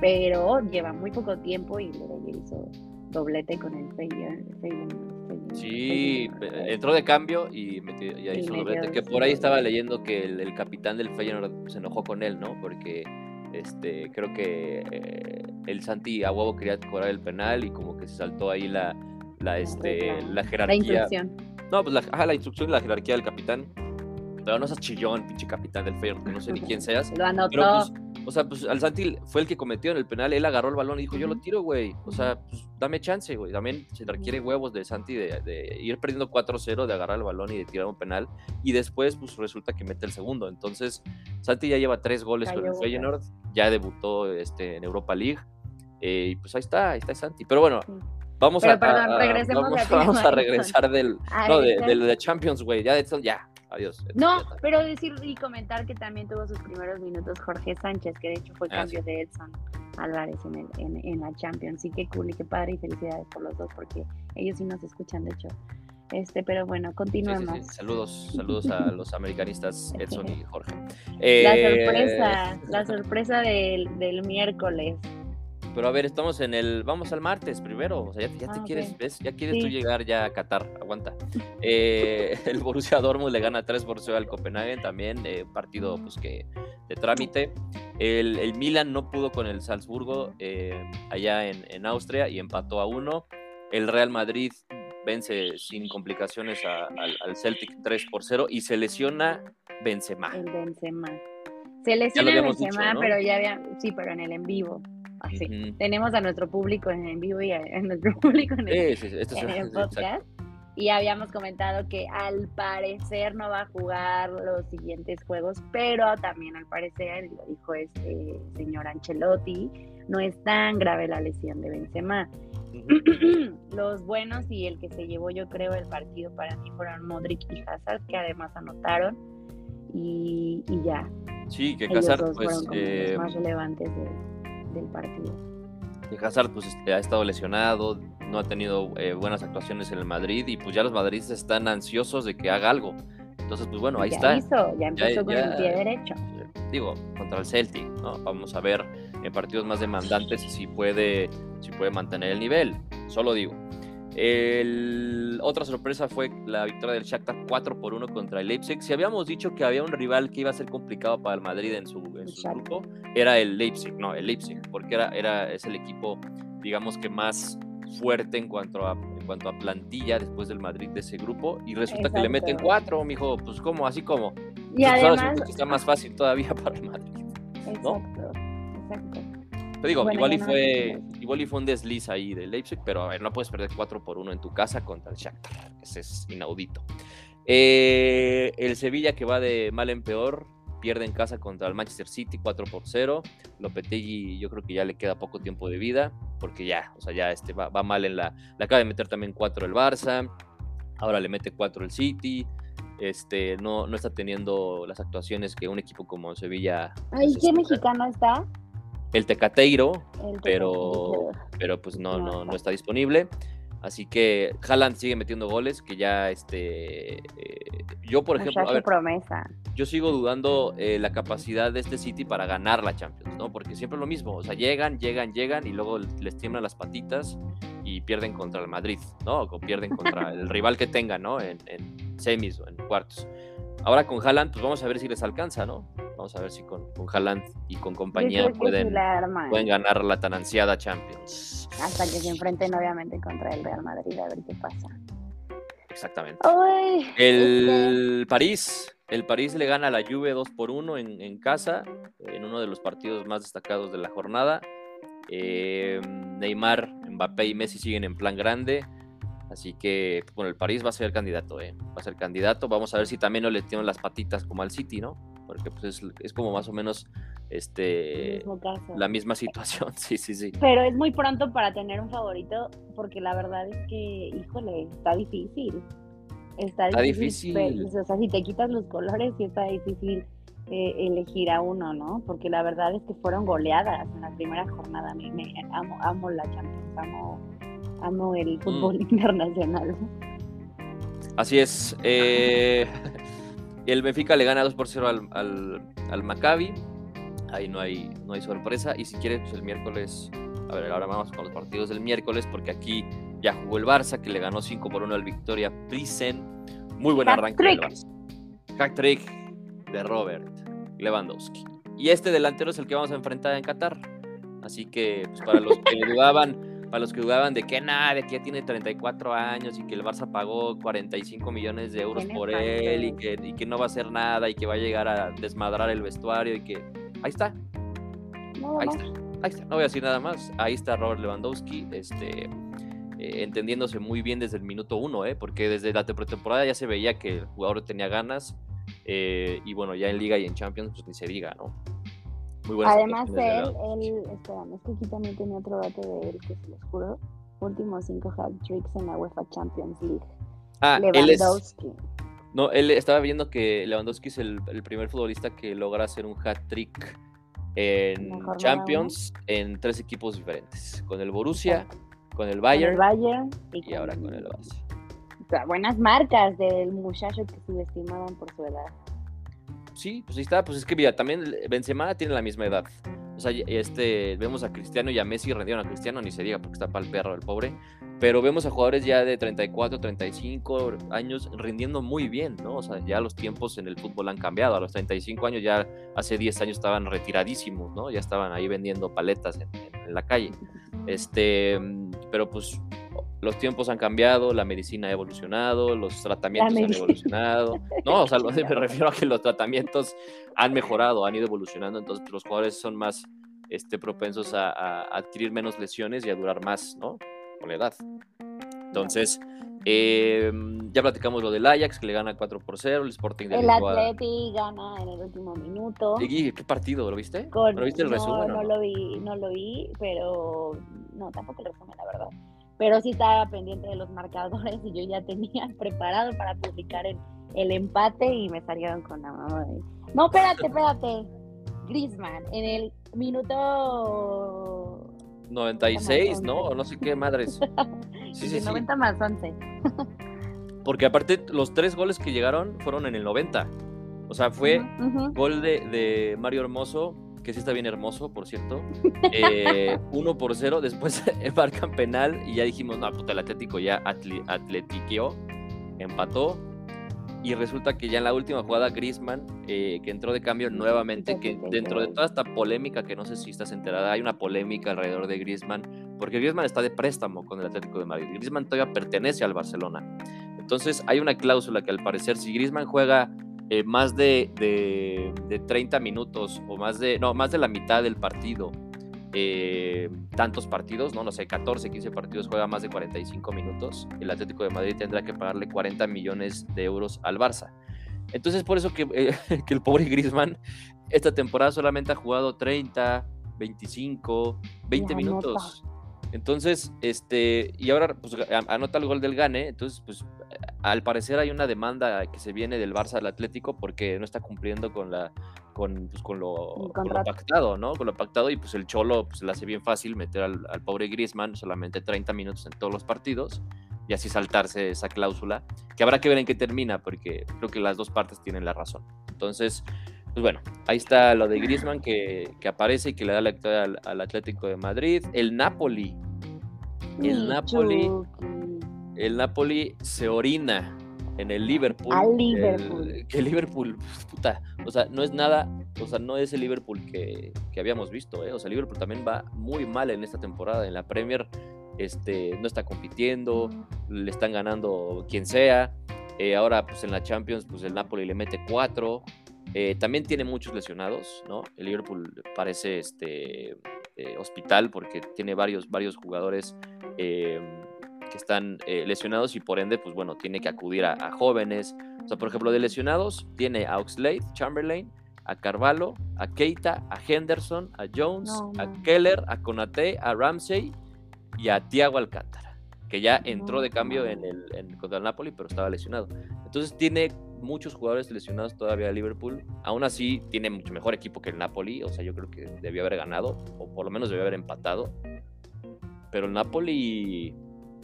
pero lleva muy poco tiempo y luego hizo doblete con el Feyenoord. Sí, entró de cambio y, metió, ya hizo doblete. Que por ahí estaba leyendo que el, capitán del Feyenoord se enojó con él, ¿no? Porque Este, creo que eh, el Santi a huevo quería cobrar el penal y como que se saltó ahí la, la, este, la jerarquía. La instrucción. No, pues la, ajá, la instrucción y la jerarquía del capitán. Pero no seas chillón, pinche capitán del Feyenoord, no sé ni quién seas. Lo anotó. Pero pues, o sea, pues al Santi fue el que cometió en el penal, él agarró el balón y dijo, yo lo tiro, güey. O sea, pues dame chance, güey. También se requiere huevos de Santi de, de ir perdiendo 4-0, de agarrar el balón y de tirar un penal. Y después, pues resulta que mete el segundo. Entonces, Santi ya lleva tres goles con el Cayó, Feyenoord, ya debutó este, en Europa League. eh, y pues ahí está, ahí está Santi. Pero bueno, vamos Pero a, perdón, a- vamos, tema vamos a regresar del, no, de, del de Champions, güey. Ya, ya. Adiós. No, pero decir y comentar que también tuvo sus primeros minutos Jorge Sánchez, que de hecho fue Ah, cambio de Edson Álvarez en, el, en, en la Champions. Sí, qué cool y qué padre y felicidades por los dos, porque ellos sí nos escuchan, de hecho. Este, pero bueno, sí, continuemos. sí. Saludos, saludos a los americanistas Edson y Jorge. La Eh, sorpresa, la sorpresa del, del miércoles. Pero a ver, estamos en el. Vamos al martes primero. O sea, ya, ya te Ah, quieres. ¿ves? Ya quieres tú Sí. llegar ya a Qatar. Aguanta. Eh, el Borussia Dortmund le gana 3 por 0 al Copenhagen también. eh, partido pues que de trámite. El, el Milan no pudo con el Salzburgo eh, allá en, en Austria y empató a 1. El Real Madrid vence sin complicaciones a- al, al Celtic 3 por 0 y se lesiona Benzema. El Benzema. Se lesiona Benzema, dicho, ¿no? pero ya había, sí, pero en el en vivo. Así. Ujú. Tenemos a nuestro público en vivo y a, a nuestro público en el, Sí, sí, es- en el exacto. podcast. Y habíamos comentado que al parecer no va a jugar los siguientes juegos, pero también al parecer, lo dijo este señor Ancelotti, no es tan grave la lesión de Benzema. Los buenos y el que se llevó yo creo el partido para mí fueron Modric y Hazard, que además anotaron. Y, y ya, Sí, que ellos Hazard, pues, fueron como eh, los más relevantes del, del partido. que Hazard pues este, ha estado lesionado, no ha tenido eh, buenas actuaciones en el Madrid y pues ya los madridistas están ansiosos de que haga algo. Entonces, pues bueno, ahí ya está. hizo, ya empezó con ya- el pie derecho. Digo, contra el Celtic, ¿no? Vamos a ver en partidos más demandantes si puede, si puede mantener el nivel. Solo digo. El- otra sorpresa fue la victoria del Shakhtar 4 por 1 contra el Leipzig. Si habíamos dicho que había un rival que iba a ser complicado para el Madrid en su, en grupo, era el Leipzig, no, el Leipzig, porque era, era, es el equipo, digamos que más fuerte en cuanto a, en cuanto a plantilla después del Madrid de ese grupo y resulta que le meten Exacto. cuatro, mijo, pues como, así como. Y además, está más fácil todavía para el Madrid. ¿no? exacto, exacto. Te digo, Bueno, igual, y no fue, igual y fue un desliz ahí de Leipzig, pero a ver, no puedes perder 4 por 1 en tu casa contra el Shakhtar. Ese es inaudito. Eh, el Sevilla que va de mal en peor, pierde en casa contra el Manchester City 4 por 0. Lopetegui yo creo que ya le queda poco tiempo de vida, porque ya, o sea, ya este va, va mal en la... Le acaba de meter también 4 el Barça, ahora le mete 4 el City. Este, no, no está teniendo las actuaciones que un equipo como Sevilla... Ay, ¿qué mexicano está? El Tecateiro, El pero, pero pues no, No no, está. disponible. Así que Haaland sigue metiendo goles, que ya este... eh, yo, por ejemplo, a Muchacho ver, promesa. yo sigo dudando eh, la capacidad de este City para ganar la Champions, ¿no? Porque siempre es lo mismo, o sea, llegan, llegan, llegan y luego les tiemblan las patitas y pierden contra el Madrid, ¿no? O pierden contra el rival que tengan, ¿no? En, en semis o en cuartos. Ahora con Haaland, pues vamos a ver si les alcanza, ¿no? Vamos a ver si con, con Haaland y con compañía pueden, pueden ganar la tan ansiada Champions. Hasta que se enfrenten obviamente contra el Real Madrid a ver qué pasa. Exactamente. Ay, este, El París, el París le gana a la Juve 2 por 1 en, en casa, en uno de los partidos más destacados de la jornada. Eh, Neymar, Mbappé y Messi siguen en plan grande. Así que, bueno, el París va a ser candidato, ¿eh? Va a ser candidato. Vamos a ver si también no le tienen las patitas como al City, ¿no? Porque pues es, es como más o menos este, la misma situación. Sí, sí, sí. Pero es muy pronto para tener un favorito, porque la verdad es que, híjole, está difícil. Está Está difícil. difícil. pe- O sea, si te quitas los colores, sí está difícil eh, elegir a uno, ¿no? Porque la verdad es que fueron goleadas en la primera jornada. Me, me- amo, amo la Champions, amo, amo Mm. el fútbol internacional. Así es. eh, el Benfica le gana 2 por 0 al, al, al Maccabi. Ahí no hay, no hay sorpresa. Y si quieres, pues el miércoles. A ver, ahora vamos con los partidos del miércoles, porque aquí ya jugó el Barça, que le ganó 5 por 1 al Victoria Prisen. Muy buen arranque del. Barça. Hack trick de Robert Lewandowski. Y este delantero es el que vamos a enfrentar en Qatar. Así que pues, para los que dudaban, para los que dudaban de que nada, de que ya tiene 34 años y que el Barça pagó 45 millones de euros por él y que, y que no va a hacer nada y que va a llegar a desmadrar el vestuario y que ahí está. ahí está. Ahí está. No voy a decir nada más. Ahí está Robert Lewandowski, este, eh, entendiéndose muy bien desde el minuto uno, ¿eh? porque desde la pretemporada ya se veía que el jugador tenía ganas. Eh, y bueno, ya en Liga y en Champions, pues ni se diga, ¿no? Además de él, él, espérame, es que aquí también tenía otro dato de él que se los juro. Últimos cinco hat tricks en la UEFA Champions League. Ah, Lewandowski. no, él estaba viendo que Lewandowski es el, primer futbolista que logra hacer un hat trick en Champions en tres equipos diferentes. Con el Borussia, con el Bayern, y, ahora con el Barça. O sea, buenas marcas del muchacho que subestimaban por su edad sí, pues ahí está, pues es que mira, también Benzema tiene la misma edad. O sea, este, vemos a Cristiano y a Messi rendieron a Cristiano, ni se diga porque está para el perro el pobre. Pero vemos a jugadores ya de 34, 35 años rindiendo muy bien, ¿no? O sea, ya los tiempos en el fútbol han cambiado. A los 35 años ya hace 10 años estaban retiradísimos, ¿no? Ya estaban ahí vendiendo paletas en, en la calle. Este, pero pues los tiempos han cambiado, la medicina ha evolucionado, los tratamientos han evolucionado. No, o sea, me refiero a que los tratamientos han mejorado, han ido evolucionando, entonces los jugadores son más este, propensos a, adquirir menos lesiones y a durar más, ¿no? Con la edad. Entonces, em, ya platicamos lo del Ajax, que le gana 4 por 0, el Sporting de El Atleti gana en el último minuto. ¿Y qué partido? ¿Lo viste? ¿Lo viste el resumen? No, no, lo vi, no lo vi, pero no, tampoco el resumen, la verdad pero sí estaba pendiente de los marcadores y yo ya tenía preparado para publicar el, el empate y me salieron con la mamá de, no, espérate, espérate, Grisman, en el minuto 96, ¿no? No sé qué madres. Sí, sí, 90 más 11. Porque aparte los tres goles que llegaron fueron en el 90. O sea, fue gol de, de Mario Hermoso, que sí está bien hermoso, por cierto. Eh, uno por cero, después marcan penal y ya dijimos, no, puta, el Atlético ya atletiqueó, empató. Y resulta que ya en la última jugada, Grisman, eh, que entró de cambio nuevamente, que dentro de toda esta polémica, que no sé si estás enterada, hay una polémica alrededor de Grisman, porque Grisman está de préstamo con el Atlético de Madrid. Grisman todavía pertenece al Barcelona. Entonces hay una cláusula que al parecer si Grisman juega eh, más de, de, 30 minutos o más de, no, más de la mitad del partido, eh, tantos partidos, no, no sé, 14, 15 partidos, juega más de 45 minutos, el Atlético de Madrid tendrá que pagarle 40 millones de euros al Barça. Entonces, por eso que, eh, que el pobre Griezmann esta temporada solamente ha jugado 30, 25, 20 minutos. Entonces, este, y ahora pues anota el gol del Gane, entonces pues al parecer hay una demanda que se viene del Barça al Atlético porque no está cumpliendo con la con, pues, con, lo, pactado, ¿no? Con lo pactado y pues el Cholo pues le hace bien fácil meter al, pobre Griezmann solamente 30 minutos en todos los partidos y así saltarse esa cláusula, que habrá que ver en qué termina porque creo que las dos partes tienen la razón. Entonces, pues bueno, ahí está lo de Griezmann que, aparece y que le da la victoria al, Atlético de Madrid. El Napoli. El Napoli. El Napoli se orina en el Liverpool. Al Liverpool. que el Liverpool, puta, o sea, no es nada, o sea, no es el Liverpool que, habíamos visto, ¿eh? O sea, el Liverpool también va muy mal en esta temporada. En la Premier este, no está compitiendo, le están ganando quien sea. Eh, ahora, pues en la Champions, pues el Napoli le mete cuatro. Eh, también tiene muchos lesionados, ¿no? El Liverpool parece este eh, hospital porque tiene varios, varios jugadores eh, que están lesionados y por ende, pues bueno, tiene que acudir a, jóvenes. O sea, por ejemplo, de lesionados tiene a Oxlade, Chamberlain, a Carvalho, a Keita, a Henderson, a Jones, a Keller, a Konate, a Ramsey y a Thiago Alcántara, que ya entró de cambio en el, contra el Napoli, pero estaba lesionado. Entonces tiene muchos jugadores lesionados todavía a Liverpool. Aún así, tiene mucho mejor equipo que el Napoli. O sea, yo creo que debió haber ganado, o por lo menos debió haber empatado. Pero el Napoli,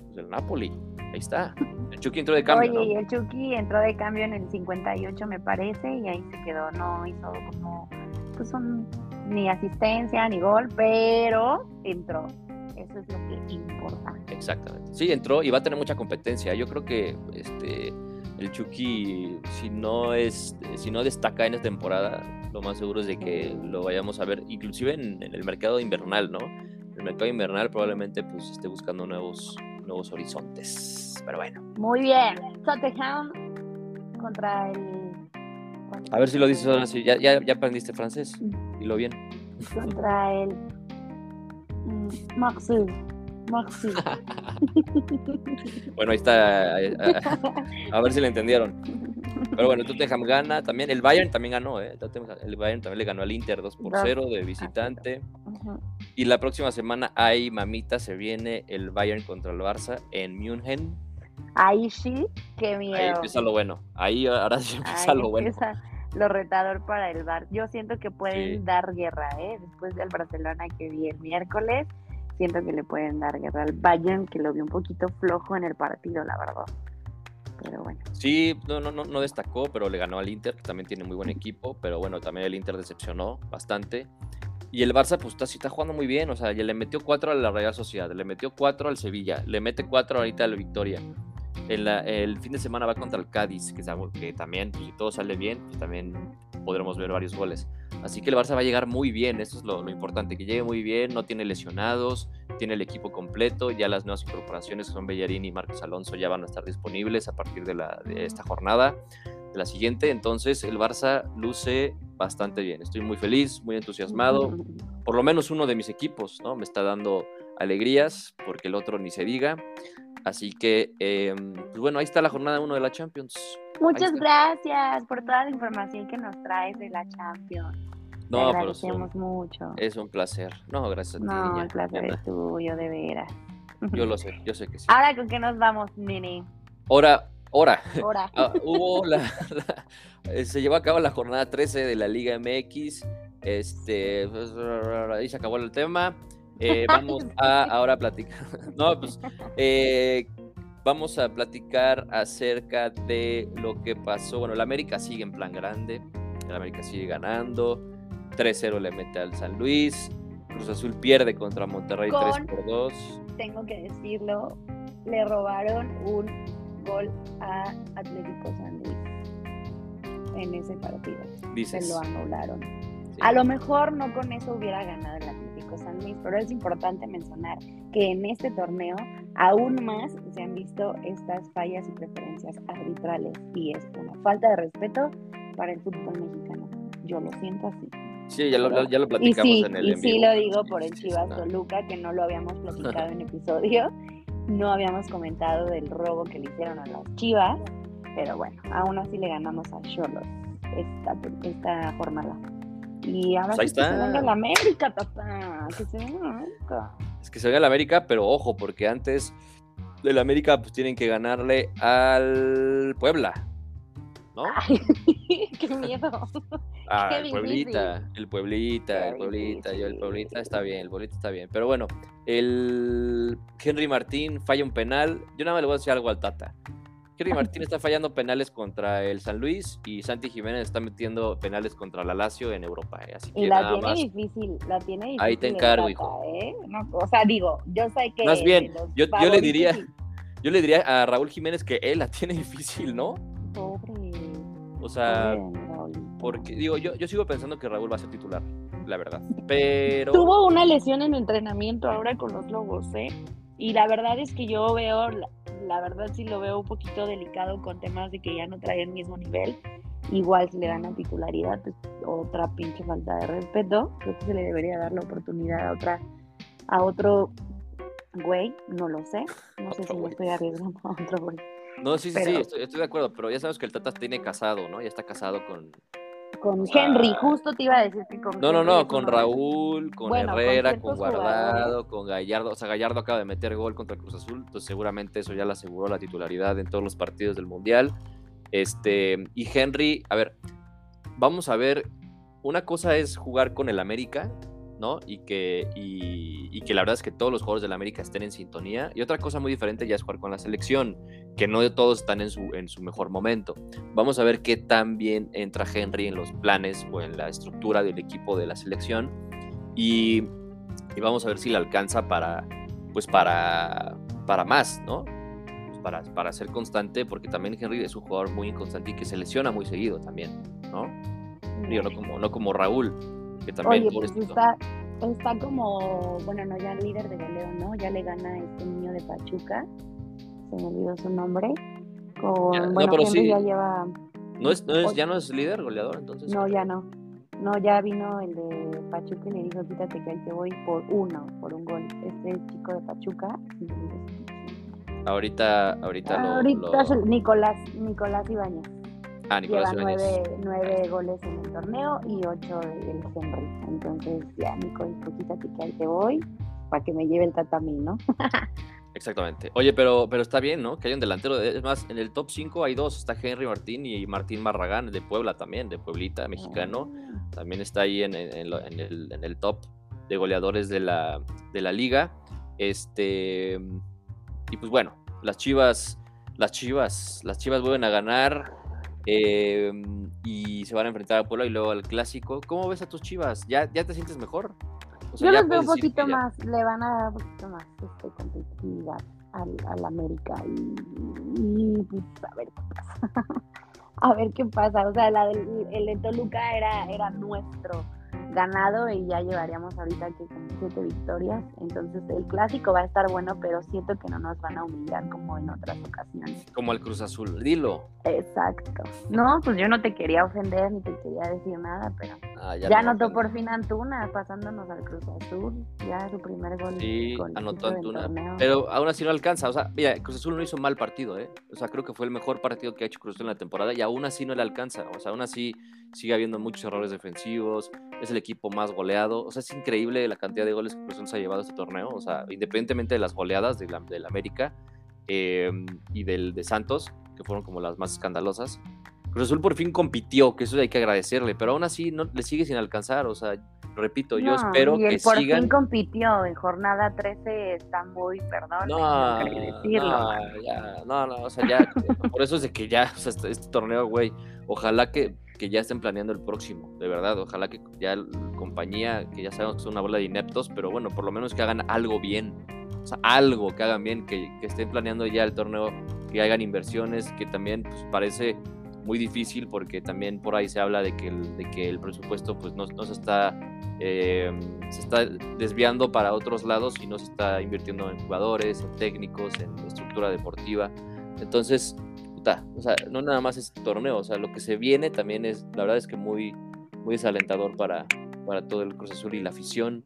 pues el Napoli, ahí está. El Chucky entró de cambio. Oye, el Chucky entró de cambio en el 58, me parece, y ahí se quedó. No hizo como, pues, ni asistencia ni gol, pero entró. Eso es lo que importa. Exactamente. Sí, entró y va a tener mucha competencia. Yo creo que este el Chucky, si no es, si no destaca en esta temporada, lo más seguro es de que lo vayamos a ver, inclusive en, el mercado invernal, ¿no? El mercado invernal probablemente pues esté buscando nuevos, nuevos horizontes. Pero bueno. Muy bien. Tottenham contra el. A ver si lo dices ahora sí. Ya, ya, ya aprendiste francés. Y lo bien. Contra el. Mm, Maxi. Maxi. bueno, ahí está. A, ver si le entendieron. Pero bueno, Tottenham gana también. El Bayern también ganó, ¿eh? El Bayern también le ganó al Inter 2 por 0 de visitante. Y la próxima semana hay mamita, se viene el Bayern contra el Barça en München. Ahí sí, qué miedo. Ahí empieza lo bueno. Ahí ahora sí empieza lo bueno. Lo retador para el Bar. Yo siento que pueden dar guerra, ¿eh? Después del Barcelona que vi el miércoles, siento que le pueden dar guerra al Bayern, que lo vi un poquito flojo en el partido, la verdad. Pero bueno. Sí, no, no, no, destacó, pero le ganó al Inter, que también tiene muy buen equipo, pero bueno, también el Inter decepcionó bastante. Y el Barça, pues está, está jugando muy bien. O sea, ya le metió cuatro a la Real Sociedad, le metió cuatro al Sevilla, le mete cuatro ahorita al Victoria el fin de semana va contra el Cádiz, que, que también, pues, si todo sale bien, pues también podremos ver varios goles. Así que el Barça va a llegar muy bien, eso es lo, importante, que llegue muy bien, no tiene lesionados, tiene el equipo completo, ya las nuevas incorporaciones que son Bellarín y Marcos Alonso ya van a estar disponibles a partir de, de esta jornada, de la siguiente, entonces el Barça luce bastante bien, estoy muy feliz, muy entusiasmado, por lo menos uno de mis equipos, ¿no? Me está dando alegrías, porque el otro ni se diga. Así que, em, pues bueno, ahí está la jornada 1 de la Champions. Muchas gracias por toda la información que nos traes de la Champions. No, Te agradecemos mucho. Es un placer. No, gracias a ti. No, el placer es tuyo, de veras. Yo lo sé, yo sé que sí. Ahora, ¿con qué nos vamos, Nini? Ahora, ahora. Ah, hubo la, eh, se llevó a cabo la jornada 13 de la Liga MX. Este, pues, ahí se acabó el tema. Eh, vamos a ahora platicar. no, pues eh, vamos a platicar acerca de lo que pasó. Bueno, la América sigue en plan grande. La América sigue ganando. 3-0 le mete al San Luis. Cruz Azul pierde contra Monterrey 3 por 2. Tengo que decirlo, le robaron un gol a Atlético San Luis en ese partido. Se lo anularon. A lo mejor no con eso hubiera ganado el Atlético San Luis, pero es importante mencionar que en este torneo aún más se han visto estas fallas y preferencias arbitrales y es una falta de respeto para el fútbol mexicano. Yo lo siento así. Sí, ya lo, ya lo platicamos sí, en el Y sí lo digo por el Chivas Toluca, que no lo habíamos platicado en episodio. No habíamos comentado del robo que le hicieron a las Chivas, pero bueno, aún así le ganamos a Cholos esta, esta jornada. Y ahora pues que se venga la América, papá. Que se venga la América. Es que se venga la América, pero ojo, porque antes del América pues tienen que ganarle al Puebla. ¿No? Ay, qué miedo. Ah, el Pueblita, el Pueblita, el Pueblita, yo el Pueblita está bien, el Pueblita está bien. Pero bueno, el Henry Martín falla un penal. Yo nada más le voy a decir algo al Tata. Henry Martín está fallando penales contra el San Luis y Santi Jiménez está metiendo penales contra la Lazio en Europa. Eh, así que y la tiene difícil, la tiene difícil. Ahí te encargo, hijo. ¿eh? o sea, digo, yo sé que. Más bien, yo, yo, le diría, yo le diría a Raúl Jiménez que él la tiene difícil, ¿no? Pobre. O sea, porque digo, yo, yo sigo pensando que Raúl va a ser titular, la verdad. Pero. Tuvo una lesión en entrenamiento ahora con los Lobos, ¿eh? Y la verdad es que yo veo la verdad sí lo veo un poquito delicado con temas de que ya no trae el mismo nivel. Igual si le dan la titularidad, pues otra pinche falta de respeto. Creo que se le debería dar la oportunidad a otra, a otro güey, no lo sé. No sé si me estoy arriesgando a otro güey. No, sí, sí, sí, estoy, estoy, de acuerdo, pero ya sabes que el Tata tiene casado, ¿no? Ya está casado con, con Henry, justo te iba a decir que con No, no, no, con Raúl, con Herrera, con, Guardado, con Gallardo. O sea, Gallardo acaba de meter gol contra el Cruz Azul, entonces seguramente eso ya le aseguró la titularidad en todos los partidos del Mundial. Este, y Henry, a ver, vamos a ver, una cosa es jugar con el América ¿no? Y que, y, que la verdad es que todos los jugadores de la América estén en sintonía. Y otra cosa muy diferente ya es jugar con la selección, que no todos están en su, en su mejor momento. Vamos a ver qué tan bien entra Henry en los planes o en la estructura del equipo de la selección. Y, vamos a ver si le alcanza para, pues para, para más, ¿no? para, para ser constante, porque también Henry es un jugador muy inconstante y que se lesiona muy seguido también, ¿no? no como, no como Raúl, que también... Oye, pues está, está como, bueno, no, ya líder de goleo, ¿no? Ya le gana este niño de Pachuca, se me olvidó su nombre, con, Ya, no, bueno, pero Henry sí. ya lleva, No es, no es, ya no es líder goleador, entonces. no, ya no, no, ya vino el de Pachuca y le dijo, quítate que ahí te voy por uno, por un gol, este chico de Pachuca. Ahorita, ahorita lo. ahorita lo- el Nicolás, Nicolás Ibáñez. Ah, Nicolás Lleva nueve, nueve goles en el torneo y ocho el Henry. Entonces, ya, Nico dijo, quítate que ahí te voy para que me lleve el tatami, ¿no? Exactamente. Oye, pero, pero está bien, ¿no? Que hay un delantero. de- Es más, en el top 5 hay dos. Está Henry Martín y Martín Barragán, de Puebla también, de Pueblita, mexicano. También está ahí en, en- en lo- en el, en el top de goleadores de la, de la liga. Este. Y pues bueno, las chivas. Las chivas. Las chivas vuelven a ganar. Eh, y se van a enfrentar a Puebla y luego al clásico. ¿Cómo ves a tus chivas? ¿Ya, ya te sientes mejor? O sea, Yo los veo un poquito ya- más, le van a dar un poquito más este, competitividad al, al América y, y, pues, a ver qué pasa. a ver qué pasa. O sea, la del, el de Toluca era, era nuestro ganado y ya llevaríamos ahorita que como siete victorias. Entonces el clásico va a estar bueno, pero siento que no nos van a humillar como en otras ocasiones. Como al Cruz Azul. Dilo. Exacto. No, pues yo no te quería ofender ni te quería decir nada, pero Ah, ya, no anotó ofende. por fin Antuna, pasándonos al Cruz Azul. Ya su primer gol. Sí, con anotó Antuna. Pero aún así no alcanza. O sea, mira, Cruz Azul no hizo mal partido, ¿eh? O sea, creo que fue el mejor partido que ha hecho Cruz Azul en la temporada y aún así no le alcanza. O sea, aún así sigue habiendo muchos errores defensivos. Es el equipo más goleado. O sea, es increíble la cantidad de goles que Cruz Azul se ha llevado a este torneo. O sea, independientemente de las goleadas de la- del América eh, y del de Santos, que fueron como las más escandalosas. Cruz Azul por fin compitió, que eso hay que agradecerle, pero aún así no le sigue sin alcanzar. O sea, repito, yo espero y él que por sigan. fin compitió en jornada 13, está muy, perdón, No, decirlo. no, ya, no, no, o sea, ya, por eso es de que ya, o sea, este, este torneo, güey, ojalá que, que ya estén planeando el próximo, de verdad, ojalá que ya compañía, que ya sabemos son una bola de ineptos, pero bueno, por lo menos que hagan algo bien, o sea, algo que hagan bien, que, que estén planeando ya el torneo, que hagan inversiones, que también pues, parece muy difícil porque también por ahí se habla de que el, de que el presupuesto pues no, no se está eh, se está desviando para otros lados y no se está invirtiendo en jugadores, en técnicos, en estructura deportiva. Entonces, o sea, no nada más es torneo, o sea, lo que se viene también es, la verdad es que muy, muy desalentador para, para todo el Cruz Azul y la afición.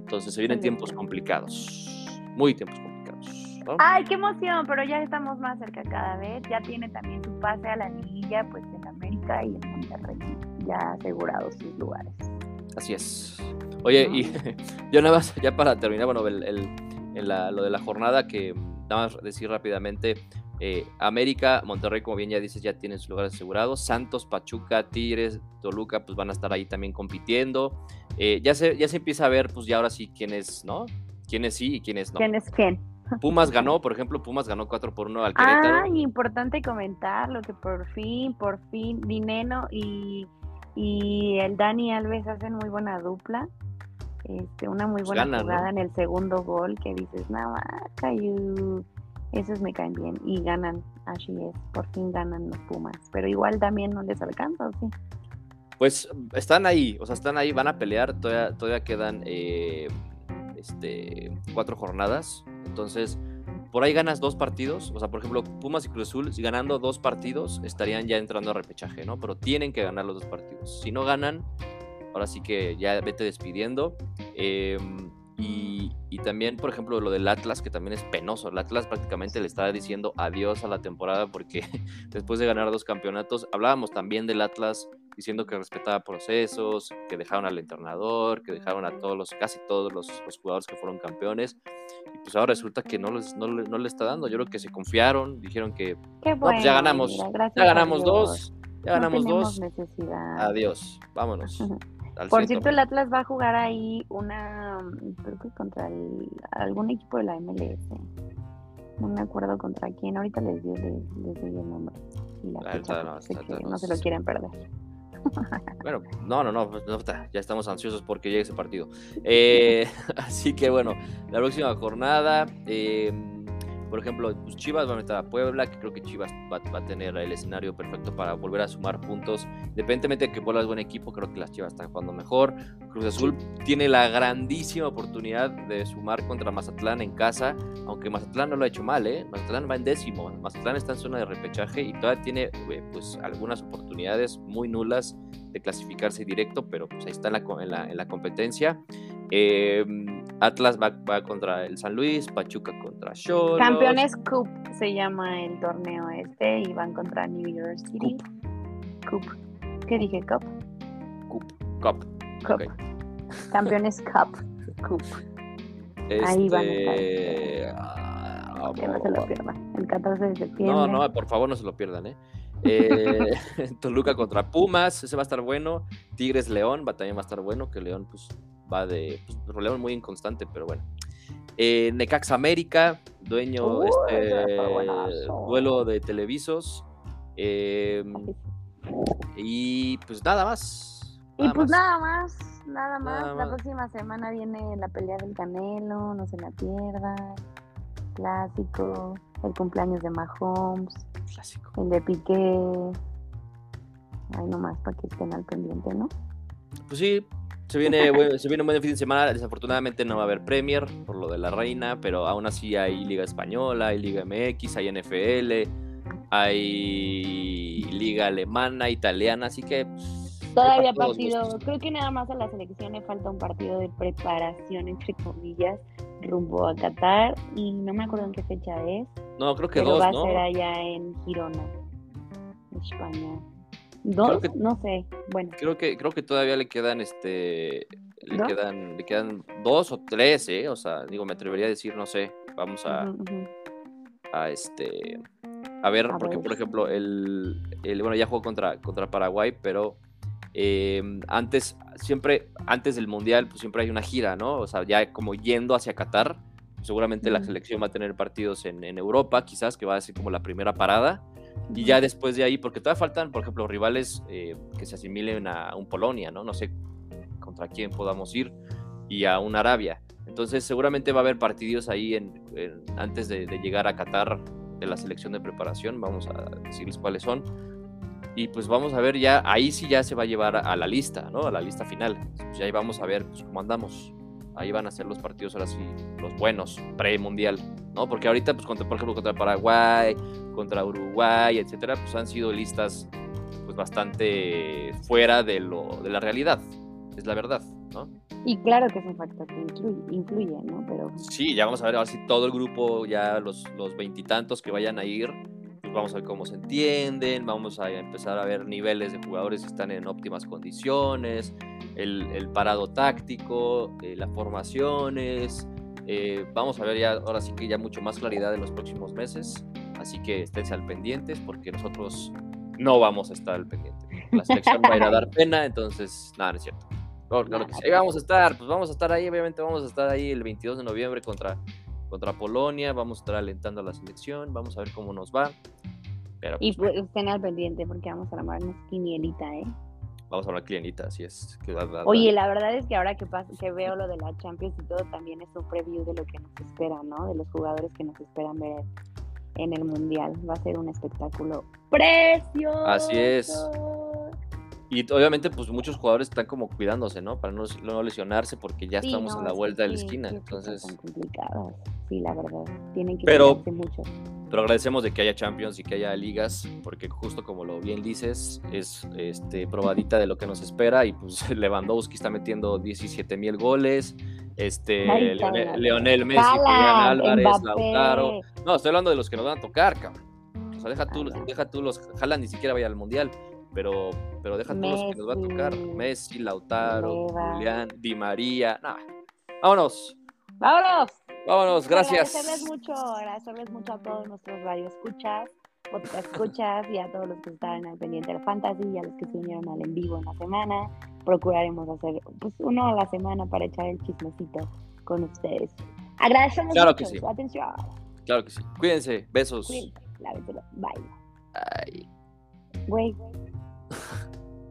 Entonces se vienen tiempos complicados, muy tiempos complicados. ¿no? Ay, qué emoción, pero ya estamos más cerca cada vez. Ya tiene también su pase a la liguilla, pues en América y en Monterrey, ya asegurados sus lugares. Así es. Oye, y yo nada más, ya para terminar, bueno, el, el- en la- lo de la jornada, que nada más decir rápidamente, eh, América, Monterrey, como bien ya dices, ya tienen sus lugares asegurados. Santos, Pachuca, Tigres, Toluca, pues van a estar ahí también compitiendo. Eh, ya, se, ya se empieza a ver, pues ya ahora sí, quiénes, ¿no? Quiénes sí y quiénes no. ¿Quién es quién? Pumas ganó, por ejemplo, Pumas ganó 4 por 1 al Querétaro. Ay, importante comentarlo, que por fin, por fin, Dineno y, y el Dani Alves hacen muy buena dupla. Este, una muy Pues buena ganan, ¿no? jugada en el segundo gol que dices, nada, Cayu. Esos me caen bien y ganan, así es, por fin ganan los Pumas, pero igual también no les alcanza, ¿o sí? Pues están ahí, o sea, están ahí, van a pelear, todavía, todavía quedan eh, este, cuatro jornadas, entonces por ahí ganas dos partidos, o sea, por ejemplo, Pumas y Cruz Azul, si ganando dos partidos, estarían ya entrando a repechaje, ¿no? Pero tienen que ganar los dos partidos. Si no ganan, ahora sí que ya vete despidiendo. eh, y, y también, por ejemplo, lo del Atlas, que también es penoso. El Atlas prácticamente le está diciendo adiós a la temporada porque después de ganar dos campeonatos, hablábamos también del Atlas diciendo que respetaba procesos, que dejaron al entrenador, que dejaron a todos los, casi todos los, los jugadores que fueron campeones. Y pues ahora resulta que no, les, no, le, no le está dando. Yo creo que se confiaron, dijeron que Qué no, bueno. pues ya ganamos, mira, ya ganamos dos, ya No ganamos tenemos dos. necesidad. Adiós, vámonos. al Por cierto, el Atlas va a jugar ahí una, creo que contra el- algún equipo de la MLS. No me acuerdo contra quién, ahorita les digo, les, les doy el nombre. Y la fecha, no, sé que no se lo quieren perder. Bueno, no, no, no, pues, ya estamos ansiosos porque llegue ese partido. Eh, así que bueno, la próxima jornada, eh, Por ejemplo, pues Chivas va a meter a Puebla, que creo que Chivas va, va, a tener el escenario perfecto para volver a sumar puntos. Independientemente de que Puebla es buen equipo, creo que las Chivas están jugando mejor. Cruz Azul tiene la grandísima oportunidad de sumar contra Mazatlán en casa, aunque Mazatlán no lo ha hecho mal, ¿eh? Mazatlán va en décimo. Mazatlán está en zona de repechaje y todavía tiene eh, pues algunas oportunidades muy nulas de clasificarse directo, pero pues ahí está en la, en la, en la competencia. Eh, Atlas va, va, contra el San Luis, Pachuca contra Cholos. Campeones Cup se llama el torneo este y van contra New York City. Cup. Cup. ¿Qué dije? Cup. Cup. Cup. Cup. Okay. Campeones Cup. Cup. Este... Ahí van a estar. que no se lo pierdan. El 14 de septiembre. No, no, por favor no se lo pierdan, ¿eh? eh Toluca contra Pumas, ese va a estar bueno. Tigres León va también va a estar bueno, que León pues va de pues, problema muy inconstante, pero bueno. Eh, Necax América, dueño, Uy, este, duelo de televisos. eh, y pues nada más. Y pues nada más, nada más. Nada la más. próxima semana viene la pelea del Canelo, no se la pierdan. Clásico, el cumpleaños de Mahomes, Clásico. el de Piqué. Ay, nomás para que estén al pendiente, ¿no? Pues sí, se viene, buen- se viene un buen fin de semana. Desafortunadamente no va a haber Premier por lo de la reina, pero aún así hay Liga Española, hay Liga MX, hay NFL, hay Liga Alemana, Italiana, así que. pues, Todavía partido, gustos. creo que nada más a la selección le falta un partido de preparación, entre comillas, rumbo a Qatar. Y no me acuerdo en qué fecha es, No, creo que pero dos, va ¿no? a ser allá en Girona, España. ¿Dos? que- No sé. Bueno, Creo que, creo que todavía le quedan este. Le ¿Dos? quedan, le quedan dos o tres, ¿eh? O sea, digo, me atrevería a decir, no sé. Vamos a, a este a ver, A porque ver. por ejemplo, el, el- bueno, ya jugó contra, contra Paraguay, pero eh, antes, siempre, antes del Mundial, pues siempre hay una gira, ¿no? O sea, ya como yendo hacia Qatar, seguramente la selección va a tener partidos en, en Europa, quizás, que va a ser como la primera parada, y ya después de ahí, porque todavía faltan, por ejemplo, rivales eh, que se asimilen a un Polonia, ¿no? No sé contra quién podamos ir, y a un Arabia. Entonces seguramente va a haber partidos ahí en, antes de, de llegar a Qatar de la selección de preparación, vamos a decirles cuáles son. Y pues vamos a ver ya, ahí sí ya se va a llevar a la lista, ¿no? A la lista final. Pues ya ahí vamos a ver pues, cómo andamos. Ahí van a ser los partidos ahora sí, los buenos, pre-mundial, ¿no? Porque ahorita, pues, contra, por ejemplo, contra Paraguay, contra Uruguay, etcétera, pues han sido listas pues bastante fuera de, lo, de la realidad, es la verdad, ¿no? Y claro que es un factor que influye, influye, ¿no? Pero Sí, ya vamos a ver ahora si todo el grupo, ya los los veintitantos que vayan a ir, vamos a ver cómo se entienden, vamos a empezar a ver niveles de jugadores que están en óptimas condiciones, el, el parado táctico, eh, las formaciones, eh, vamos a ver ya ahora sí que ya mucho más claridad en los próximos meses, así que esténse al pendientes porque nosotros no vamos a estar al pendiente. La selección va a ir a dar pena, entonces, nada, no es cierto. Claro, claro que sí. Ahí vamos a estar, pues vamos a estar ahí, obviamente vamos a estar ahí el 22 de noviembre contra, contra Polonia, vamos a estar alentando a la selección, vamos a ver cómo nos va. Pero y pues, pues, estén al pendiente porque vamos a armarnos quinielita, ¿eh? vamos a hablar clienita, así es. que Oye, la verdad es que ahora que, pas- que veo lo de la Champions y todo, también es un preview de lo que nos espera, ¿no? De los jugadores que nos esperan ver en el Mundial. Va a ser un espectáculo precioso. Así es. Y obviamente, pues muchos jugadores están como cuidándose, ¿no? Para no, no lesionarse porque ya Sí, estamos no, en la vuelta de la esquina. Entonces, Son complicadas. Sí, la verdad. Tienen que Pero- mucho. pero agradecemos de que haya Champions y que haya ligas, porque justo como lo bien dices, es este, probadita de lo que nos espera. Y pues Lewandowski está metiendo 17 mil goles. Este, Leonel, Messi, Julián Álvarez, Mbappé. Lautaro. No, estoy hablando de los que nos van a tocar, cabrón. O sea, deja tú, deja tú los. Haaland ni siquiera vaya al mundial. Pero, pero deja tú los que nos va a tocar. Messi, Lautaro, Leva. Julián, Di María. Nah. Vámonos. ¡Vámonos! Vámonos. Gracias. Agradecerles mucho, agradecerles mucho a todos nuestros radioescuchas, escuchas y a todos los que estaban al pendiente del Fantasy y a los que se unieron al en vivo en la semana. Procuraremos hacer pues uno a la semana para echar el chismecito con ustedes. Agradecemos Claro mucho que sí. su atención. Claro que sí. Cuídense. Besos. Cuídense, lávenselo. Bye. Güey.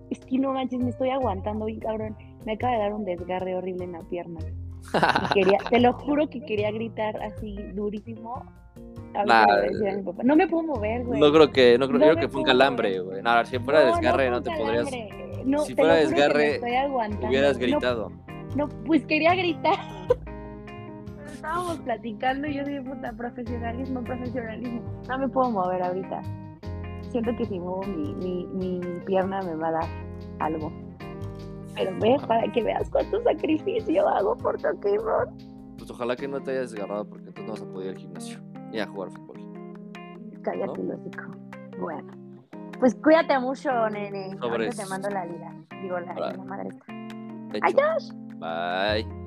Es que no manches, me estoy aguantando bien cabrón. Me acaba de dar un desgarre horrible en la pierna. Y quería, te lo juro que quería gritar así durísimo, A Nah, a mi papá. No me puedo mover, güey. No creo que, no creo, No creo que fue un calambre, güey. Nada, si fuera desgarre no, te podrías. No, si fuera desgarre. Hubieras No, gritado. No, pues quería gritar. Pero Estábamos platicando y yo dije, puta, profesionalismo, profesionalismo. No me puedo mover ahorita. Siento que si muevo mi, mi, mi pierna me va a dar algo. Pero ve, para que veas cuánto sacrificio hago por Roll. Pues ojalá que no te hayas desgarrado porque entonces no vas a poder ir al gimnasio ni a jugar fútbol. Cállate, el hocico. Bueno, pues cuídate mucho, nene. Te mando la liga. Digo, la, la madre. Hecho. Adiós. Bye.